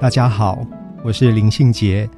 大家好，我是林信杰。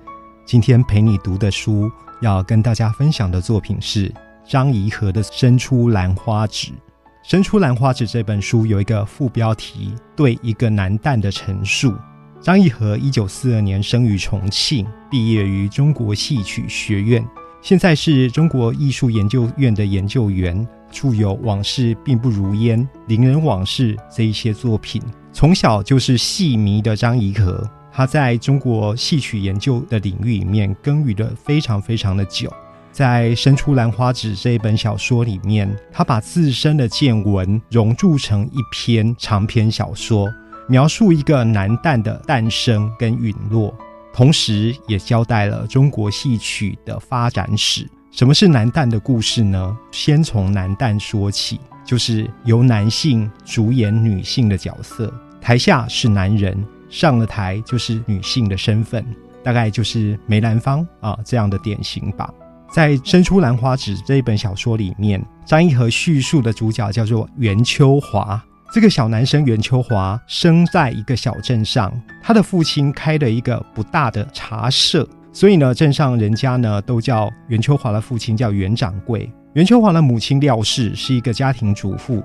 今天陪你读的书，要跟大家分享的作品是张怡和的《伸出兰花指》。《伸出兰花指》这本书有一个副标题：对一个男旦的陈述。张怡和一九四二年生于重庆，毕业于中国戏曲学院，现在是中国艺术研究院的研究员，著有《往事并不如烟》《伶人往事》这一些作品。从小就是戏迷的张怡和，他在中国戏曲研究的领域里面耕耘的非常非常的久。在《伸出兰花指》这一本小说里面，他把自身的见闻融铸成一篇长篇小说，描述一个男旦的诞生跟陨落，同时也交代了中国戏曲的发展史。什么是男旦的故事呢？先从男旦说起。就是由男性主演女性的角色，台下是男人，上了台就是女性的身份，大概就是梅兰芳啊这样的典型吧。在《伸出兰花指》这一本小说里面，张一和叙述的主角叫做袁秋华。这个小男生袁秋华生在一个小镇上，他的父亲开了一个不大的茶社，所以呢，镇上人家呢都叫袁秋华的父亲叫袁掌柜。袁秋华的母亲廖氏是一个家庭主妇。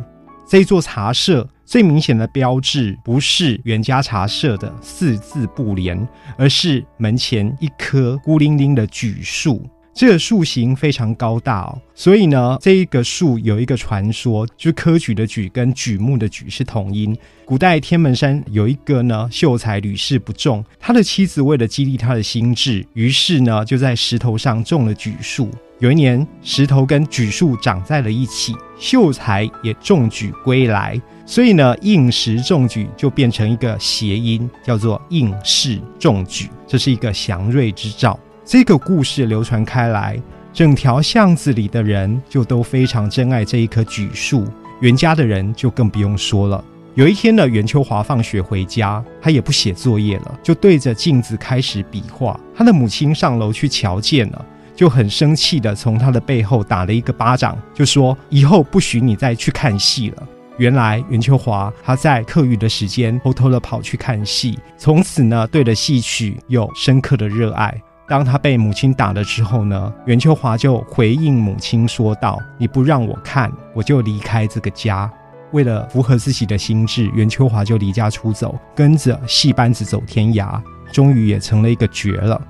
这座茶社最明显的标志不是袁家茶社的四字布帘，而是门前一棵孤零零的榉树。这个树形非常高大哦，所以呢，这一个树有一个传说，就是科举的举跟举目的举是同音。古代天门山有一个呢秀才屡试不中，他的妻子为了激励他的心智，于是呢就在石头上种了榉树。有一年，石头跟榉树长在了一起，秀才也中举归来，所以呢应时中举就变成一个谐音，叫做应试中举，这是一个祥瑞之兆。这个故事流传开来，整条巷子里的人就都非常珍爱这一棵榉树。袁家的人就更不用说了。有一天呢，袁秋华放学回家，他也不写作业了，就对着镜子开始比划。他的母亲上楼去瞧见了，就很生气的从他的背后打了一个巴掌，就说：“以后不许你再去看戏了。”原来袁秋华他在课余的时间偷偷的跑去看戏，从此呢，对着戏曲有深刻的热爱。当他被母亲打了之后呢，袁秋华就回应母亲说道：“你不让我看，我就离开这个家。”为了符合自己的心智，袁秋华就离家出走，跟着戏班子走天涯，终于也成了一个绝了。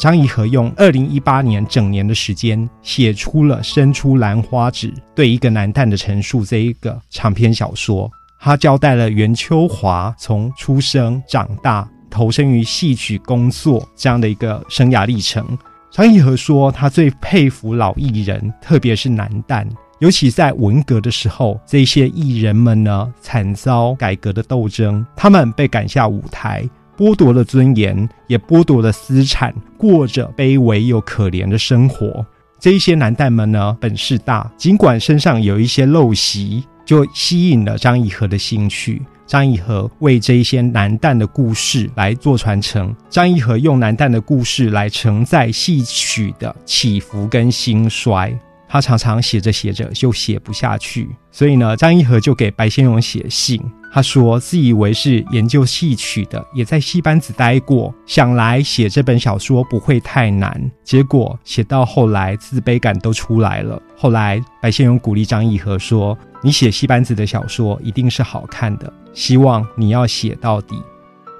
张怡和用二零一八年整年的时间，写出了《伸出兰花指》对一个男旦的陈述这一个长篇小说。他交代了袁秋华从出生、长大。投身于戏曲工作这样的一个生涯历程，张义和说，他最佩服老艺人，特别是男旦，尤其在文革的时候，这些艺人们呢，惨遭改革的斗争，他们被赶下舞台，剥夺了尊严，也剥夺了私产，过着卑微又可怜的生活。这一些男旦们呢，本事大，尽管身上有一些陋习，就吸引了张义和的兴趣。张义和为这一些男旦的故事来做传承。张义和用男旦的故事来承载戏曲的起伏跟兴衰。他常常写着写着就写不下去，所以呢，张义和就给白先勇写信。他说自以为是研究戏曲的，也在戏班子待过，想来写这本小说不会太难。结果写到后来，自卑感都出来了。后来白先勇鼓励张义和说：“你写戏班子的小说一定是好看的。”希望你要写到底。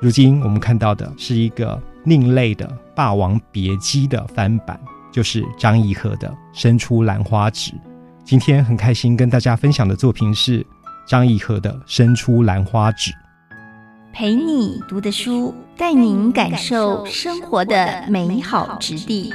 如今我们看到的是一个另类的《霸王别姬》的翻版，就是张怡和的《伸出兰花指》。今天很开心跟大家分享的作品是张艺和的《伸出兰花指》。陪你读的书，带您感受生活的美好之地。